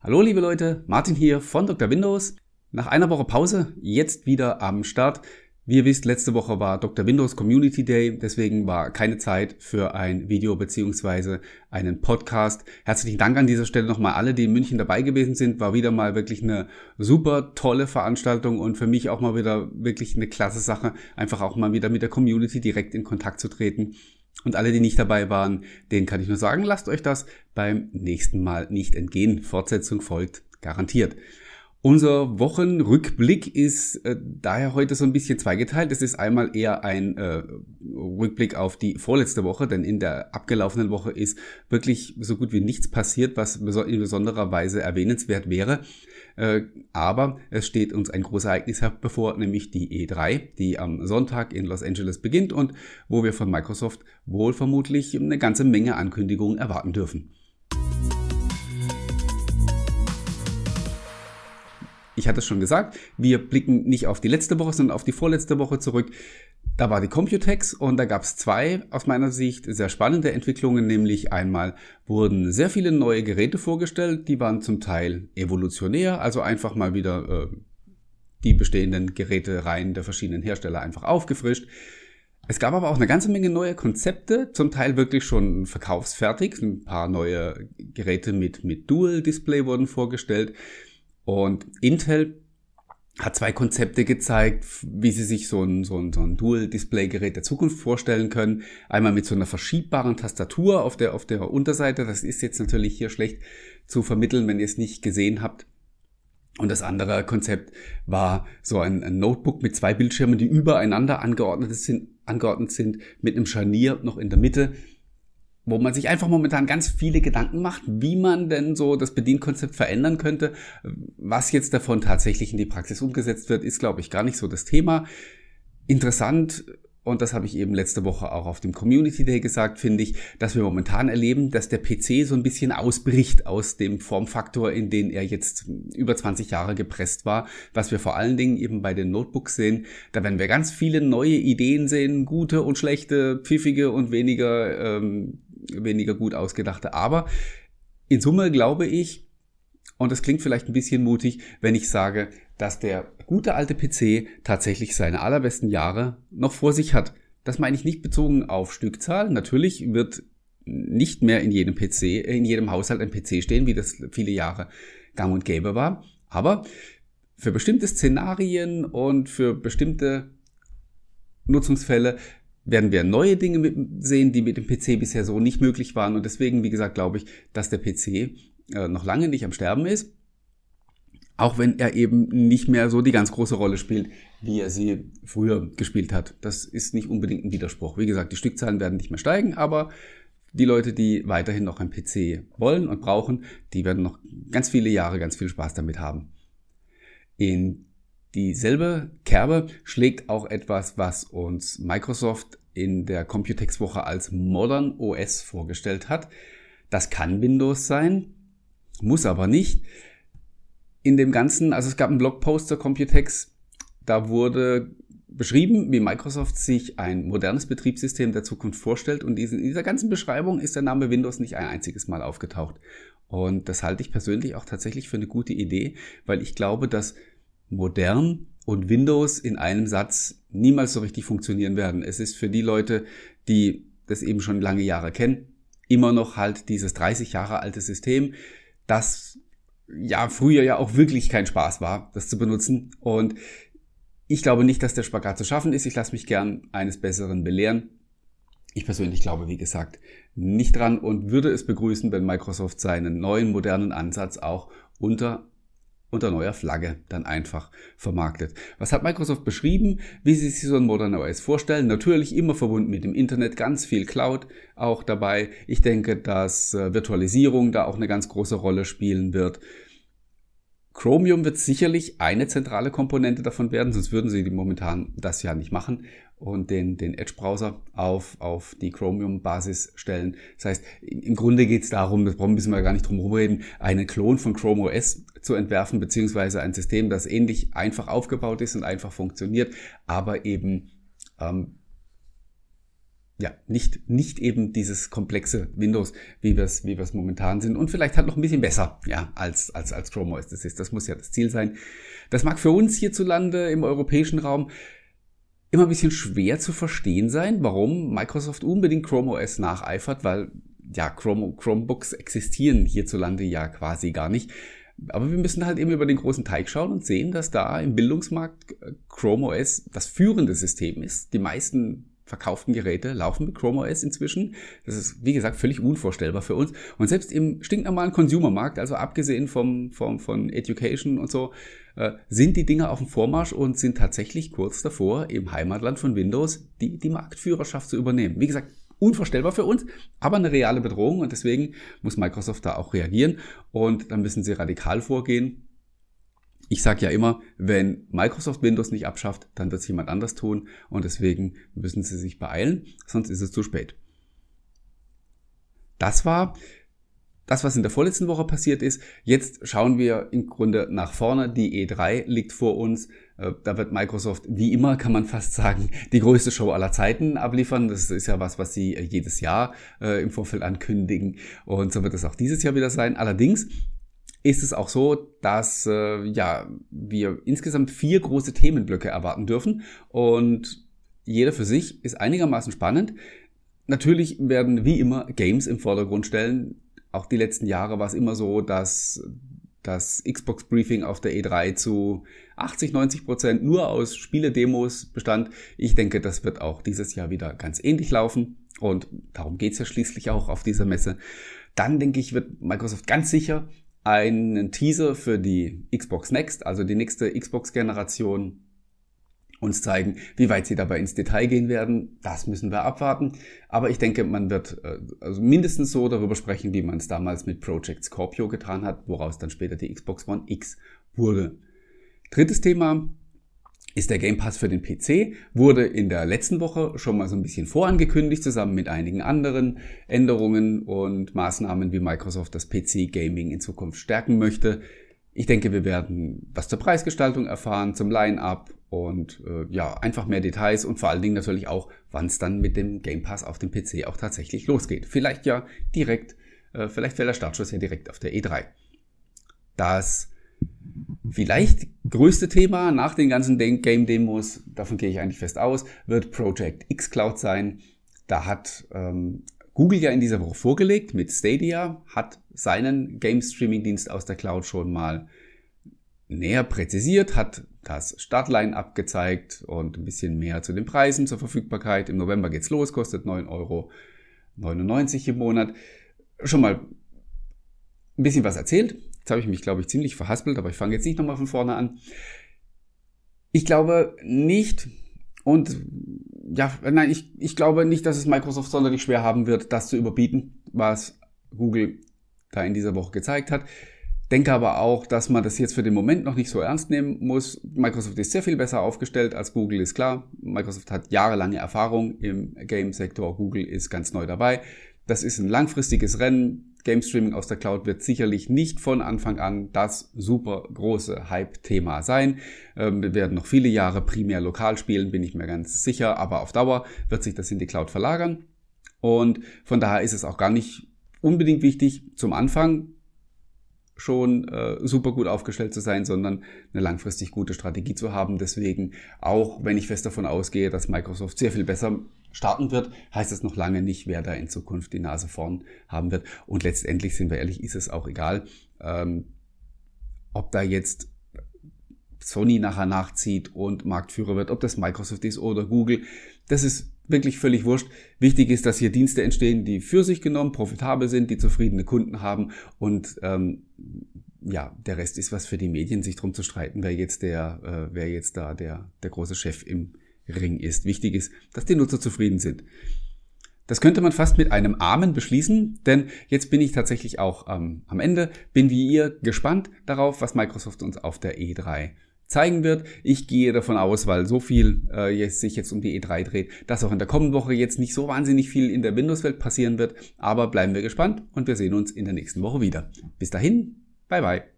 Hallo liebe Leute, Martin hier von Dr. Windows. Nach einer Woche Pause jetzt wieder am Start. Wie ihr wisst, letzte Woche war Dr. Windows Community Day, deswegen war keine Zeit für ein Video beziehungsweise einen Podcast. Herzlichen Dank an dieser Stelle nochmal alle, die in München dabei gewesen sind. War wieder mal wirklich eine super tolle Veranstaltung und für mich auch mal wieder wirklich eine klasse Sache, einfach auch mal wieder mit der Community direkt in Kontakt zu treten. Und alle, die nicht dabei waren, denen kann ich nur sagen, lasst euch das beim nächsten Mal nicht entgehen. Fortsetzung folgt garantiert. Unser Wochenrückblick ist äh, daher heute so ein bisschen zweigeteilt. Es ist einmal eher ein äh, Rückblick auf die vorletzte Woche, denn in der abgelaufenen Woche ist wirklich so gut wie nichts passiert, was in besonderer Weise erwähnenswert wäre. Äh, aber es steht uns ein großes Ereignis bevor, nämlich die E3, die am Sonntag in Los Angeles beginnt und wo wir von Microsoft wohl vermutlich eine ganze Menge Ankündigungen erwarten dürfen. Ich hatte es schon gesagt, wir blicken nicht auf die letzte Woche, sondern auf die vorletzte Woche zurück. Da war die Computex und da gab es zwei aus meiner Sicht sehr spannende Entwicklungen, nämlich einmal wurden sehr viele neue Geräte vorgestellt, die waren zum Teil evolutionär, also einfach mal wieder äh, die bestehenden Gerätereihen der verschiedenen Hersteller einfach aufgefrischt. Es gab aber auch eine ganze Menge neue Konzepte, zum Teil wirklich schon verkaufsfertig. Ein paar neue Geräte mit, mit Dual-Display wurden vorgestellt. Und Intel hat zwei Konzepte gezeigt, wie sie sich so ein, so ein, so ein Dual-Display-Gerät der Zukunft vorstellen können. Einmal mit so einer verschiebbaren Tastatur auf der, auf der Unterseite. Das ist jetzt natürlich hier schlecht zu vermitteln, wenn ihr es nicht gesehen habt. Und das andere Konzept war so ein, ein Notebook mit zwei Bildschirmen, die übereinander angeordnet sind, angeordnet sind, mit einem Scharnier noch in der Mitte wo man sich einfach momentan ganz viele Gedanken macht, wie man denn so das Bedienkonzept verändern könnte. Was jetzt davon tatsächlich in die Praxis umgesetzt wird, ist, glaube ich, gar nicht so das Thema. Interessant, und das habe ich eben letzte Woche auch auf dem Community Day gesagt, finde ich, dass wir momentan erleben, dass der PC so ein bisschen ausbricht aus dem Formfaktor, in den er jetzt über 20 Jahre gepresst war. Was wir vor allen Dingen eben bei den Notebooks sehen, da werden wir ganz viele neue Ideen sehen, gute und schlechte, pfiffige und weniger ähm, weniger gut ausgedachte. Aber in Summe glaube ich, und das klingt vielleicht ein bisschen mutig, wenn ich sage, dass der gute alte PC tatsächlich seine allerbesten Jahre noch vor sich hat. Das meine ich nicht bezogen auf Stückzahl. Natürlich wird nicht mehr in jedem PC, in jedem Haushalt ein PC stehen, wie das viele Jahre gang und gäbe war. Aber für bestimmte Szenarien und für bestimmte Nutzungsfälle werden wir neue Dinge sehen, die mit dem PC bisher so nicht möglich waren. Und deswegen, wie gesagt, glaube ich, dass der PC äh, noch lange nicht am Sterben ist. Auch wenn er eben nicht mehr so die ganz große Rolle spielt, wie er sie früher gespielt hat. Das ist nicht unbedingt ein Widerspruch. Wie gesagt, die Stückzahlen werden nicht mehr steigen, aber die Leute, die weiterhin noch ein PC wollen und brauchen, die werden noch ganz viele Jahre ganz viel Spaß damit haben. In Dieselbe Kerbe schlägt auch etwas, was uns Microsoft in der Computex-Woche als Modern OS vorgestellt hat. Das kann Windows sein, muss aber nicht. In dem Ganzen, also es gab einen Blogpost zur Computex, da wurde beschrieben, wie Microsoft sich ein modernes Betriebssystem der Zukunft vorstellt und in dieser ganzen Beschreibung ist der Name Windows nicht ein einziges Mal aufgetaucht. Und das halte ich persönlich auch tatsächlich für eine gute Idee, weil ich glaube, dass modern und Windows in einem Satz niemals so richtig funktionieren werden. Es ist für die Leute, die das eben schon lange Jahre kennen, immer noch halt dieses 30 Jahre alte System, das ja früher ja auch wirklich kein Spaß war, das zu benutzen. Und ich glaube nicht, dass der Spagat zu schaffen ist. Ich lasse mich gern eines Besseren belehren. Ich persönlich glaube, wie gesagt, nicht dran und würde es begrüßen, wenn Microsoft seinen neuen modernen Ansatz auch unter unter neuer Flagge dann einfach vermarktet. Was hat Microsoft beschrieben, wie sie sich so ein Modern OS vorstellen? Natürlich immer verbunden mit dem Internet, ganz viel Cloud auch dabei. Ich denke, dass äh, Virtualisierung da auch eine ganz große Rolle spielen wird. Chromium wird sicherlich eine zentrale Komponente davon werden, sonst würden sie momentan das ja nicht machen und den, den Edge-Browser auf, auf die Chromium-Basis stellen. Das heißt, im Grunde geht es darum, das müssen wir gar nicht drum reden, einen Klon von Chrome OS zu entwerfen, beziehungsweise ein System, das ähnlich einfach aufgebaut ist und einfach funktioniert, aber eben ähm, ja, nicht, nicht eben dieses komplexe Windows, wie wir es, wie wir es momentan sind. Und vielleicht halt noch ein bisschen besser, ja, als, als, als Chrome OS das ist. Das muss ja das Ziel sein. Das mag für uns hierzulande im europäischen Raum immer ein bisschen schwer zu verstehen sein, warum Microsoft unbedingt Chrome OS nacheifert, weil ja, Chrome, Chromebooks existieren hierzulande ja quasi gar nicht. Aber wir müssen halt eben über den großen Teig schauen und sehen, dass da im Bildungsmarkt äh, Chrome OS das führende System ist. Die meisten verkauften Geräte laufen mit Chrome OS inzwischen. Das ist, wie gesagt, völlig unvorstellbar für uns. Und selbst im stinknormalen Consumermarkt, also abgesehen vom, vom, von Education und so, äh, sind die Dinger auf dem Vormarsch und sind tatsächlich kurz davor, im Heimatland von Windows die, die Marktführerschaft zu übernehmen. Wie gesagt, unvorstellbar für uns, aber eine reale Bedrohung und deswegen muss Microsoft da auch reagieren und dann müssen sie radikal vorgehen ich sage ja immer, wenn Microsoft Windows nicht abschafft, dann wird es jemand anders tun und deswegen müssen sie sich beeilen, sonst ist es zu spät. Das war das, was in der vorletzten Woche passiert ist. Jetzt schauen wir im Grunde nach vorne. Die E3 liegt vor uns. Äh, da wird Microsoft, wie immer kann man fast sagen, die größte Show aller Zeiten abliefern. Das ist ja was, was sie jedes Jahr äh, im Vorfeld ankündigen. Und so wird es auch dieses Jahr wieder sein. Allerdings ist es auch so, dass äh, ja, wir insgesamt vier große Themenblöcke erwarten dürfen und jeder für sich ist einigermaßen spannend. Natürlich werden wie immer Games im Vordergrund stellen. Auch die letzten Jahre war es immer so, dass das Xbox Briefing auf der E3 zu 80, 90 Prozent nur aus Spiele-Demos bestand. Ich denke, das wird auch dieses Jahr wieder ganz ähnlich laufen. Und darum geht's ja schließlich auch auf dieser Messe. Dann denke ich, wird Microsoft ganz sicher einen Teaser für die Xbox Next, also die nächste Xbox-Generation, uns zeigen, wie weit sie dabei ins Detail gehen werden. Das müssen wir abwarten. Aber ich denke, man wird äh, also mindestens so darüber sprechen, wie man es damals mit Project Scorpio getan hat, woraus dann später die Xbox One X wurde. Drittes Thema, ist der Game Pass für den PC, wurde in der letzten Woche schon mal so ein bisschen vorangekündigt, zusammen mit einigen anderen Änderungen und Maßnahmen, wie Microsoft das PC-Gaming in Zukunft stärken möchte. Ich denke, wir werden was zur Preisgestaltung erfahren, zum Line-up und äh, ja, einfach mehr Details und vor allen Dingen natürlich auch, wann es dann mit dem Game Pass auf dem PC auch tatsächlich losgeht. Vielleicht ja direkt, äh, vielleicht fällt der Startschuss ja direkt auf der E3. Das Vielleicht größte Thema nach den ganzen Game-Demos, davon gehe ich eigentlich fest aus, wird Project X Cloud sein. Da hat ähm, Google ja in dieser Woche vorgelegt mit Stadia, hat seinen Game-Streaming-Dienst aus der Cloud schon mal näher präzisiert, hat das Startline abgezeigt und ein bisschen mehr zu den Preisen, zur Verfügbarkeit. Im November geht's los, kostet 9,99 Euro im Monat. Schon mal ein bisschen was erzählt. Jetzt habe ich mich, glaube ich, ziemlich verhaspelt, aber ich fange jetzt nicht nochmal von vorne an. Ich glaube nicht, und ja, nein, ich, ich glaube nicht, dass es Microsoft sonderlich schwer haben wird, das zu überbieten, was Google da in dieser Woche gezeigt hat. Denke aber auch, dass man das jetzt für den Moment noch nicht so ernst nehmen muss. Microsoft ist sehr viel besser aufgestellt als Google, ist klar. Microsoft hat jahrelange Erfahrung im Game-Sektor. Google ist ganz neu dabei. Das ist ein langfristiges Rennen. Game Streaming aus der Cloud wird sicherlich nicht von Anfang an das super große Hype-Thema sein. Ähm, wir werden noch viele Jahre primär lokal spielen, bin ich mir ganz sicher, aber auf Dauer wird sich das in die Cloud verlagern. Und von daher ist es auch gar nicht unbedingt wichtig, zum Anfang schon äh, super gut aufgestellt zu sein, sondern eine langfristig gute Strategie zu haben. Deswegen, auch wenn ich fest davon ausgehe, dass Microsoft sehr viel besser starten wird, heißt es noch lange nicht, wer da in Zukunft die Nase vorn haben wird. Und letztendlich, sind wir ehrlich, ist es auch egal, ähm, ob da jetzt Sony nachher nachzieht und Marktführer wird, ob das Microsoft ist oder Google. Das ist wirklich völlig wurscht. Wichtig ist, dass hier Dienste entstehen, die für sich genommen profitabel sind, die zufriedene Kunden haben und ähm, ja, der Rest ist was für die Medien, sich drum zu streiten, wer jetzt der, äh, wer jetzt da der, der große Chef im Ring ist. Wichtig ist, dass die Nutzer zufrieden sind. Das könnte man fast mit einem Amen beschließen, denn jetzt bin ich tatsächlich auch ähm, am Ende, bin wie ihr gespannt darauf, was Microsoft uns auf der E3 zeigen wird. Ich gehe davon aus, weil so viel äh, jetzt, sich jetzt um die E3 dreht, dass auch in der kommenden Woche jetzt nicht so wahnsinnig viel in der Windows-Welt passieren wird. Aber bleiben wir gespannt und wir sehen uns in der nächsten Woche wieder. Bis dahin, bye bye.